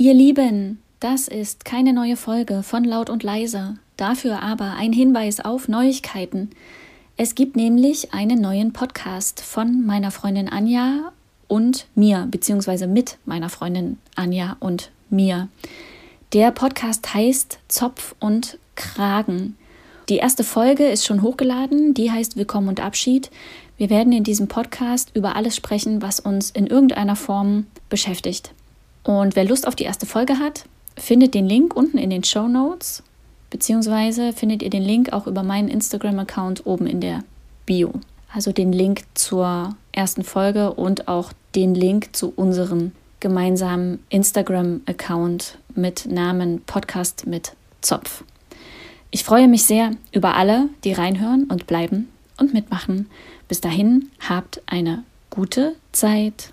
Ihr Lieben, das ist keine neue Folge von Laut und Leise, dafür aber ein Hinweis auf Neuigkeiten. Es gibt nämlich einen neuen Podcast von meiner Freundin Anja und mir, beziehungsweise mit meiner Freundin Anja und mir. Der Podcast heißt Zopf und Kragen. Die erste Folge ist schon hochgeladen, die heißt Willkommen und Abschied. Wir werden in diesem Podcast über alles sprechen, was uns in irgendeiner Form beschäftigt. Und wer Lust auf die erste Folge hat, findet den Link unten in den Show Notes, beziehungsweise findet ihr den Link auch über meinen Instagram-Account oben in der Bio. Also den Link zur ersten Folge und auch den Link zu unserem gemeinsamen Instagram-Account mit Namen Podcast mit Zopf. Ich freue mich sehr über alle, die reinhören und bleiben und mitmachen. Bis dahin, habt eine gute Zeit.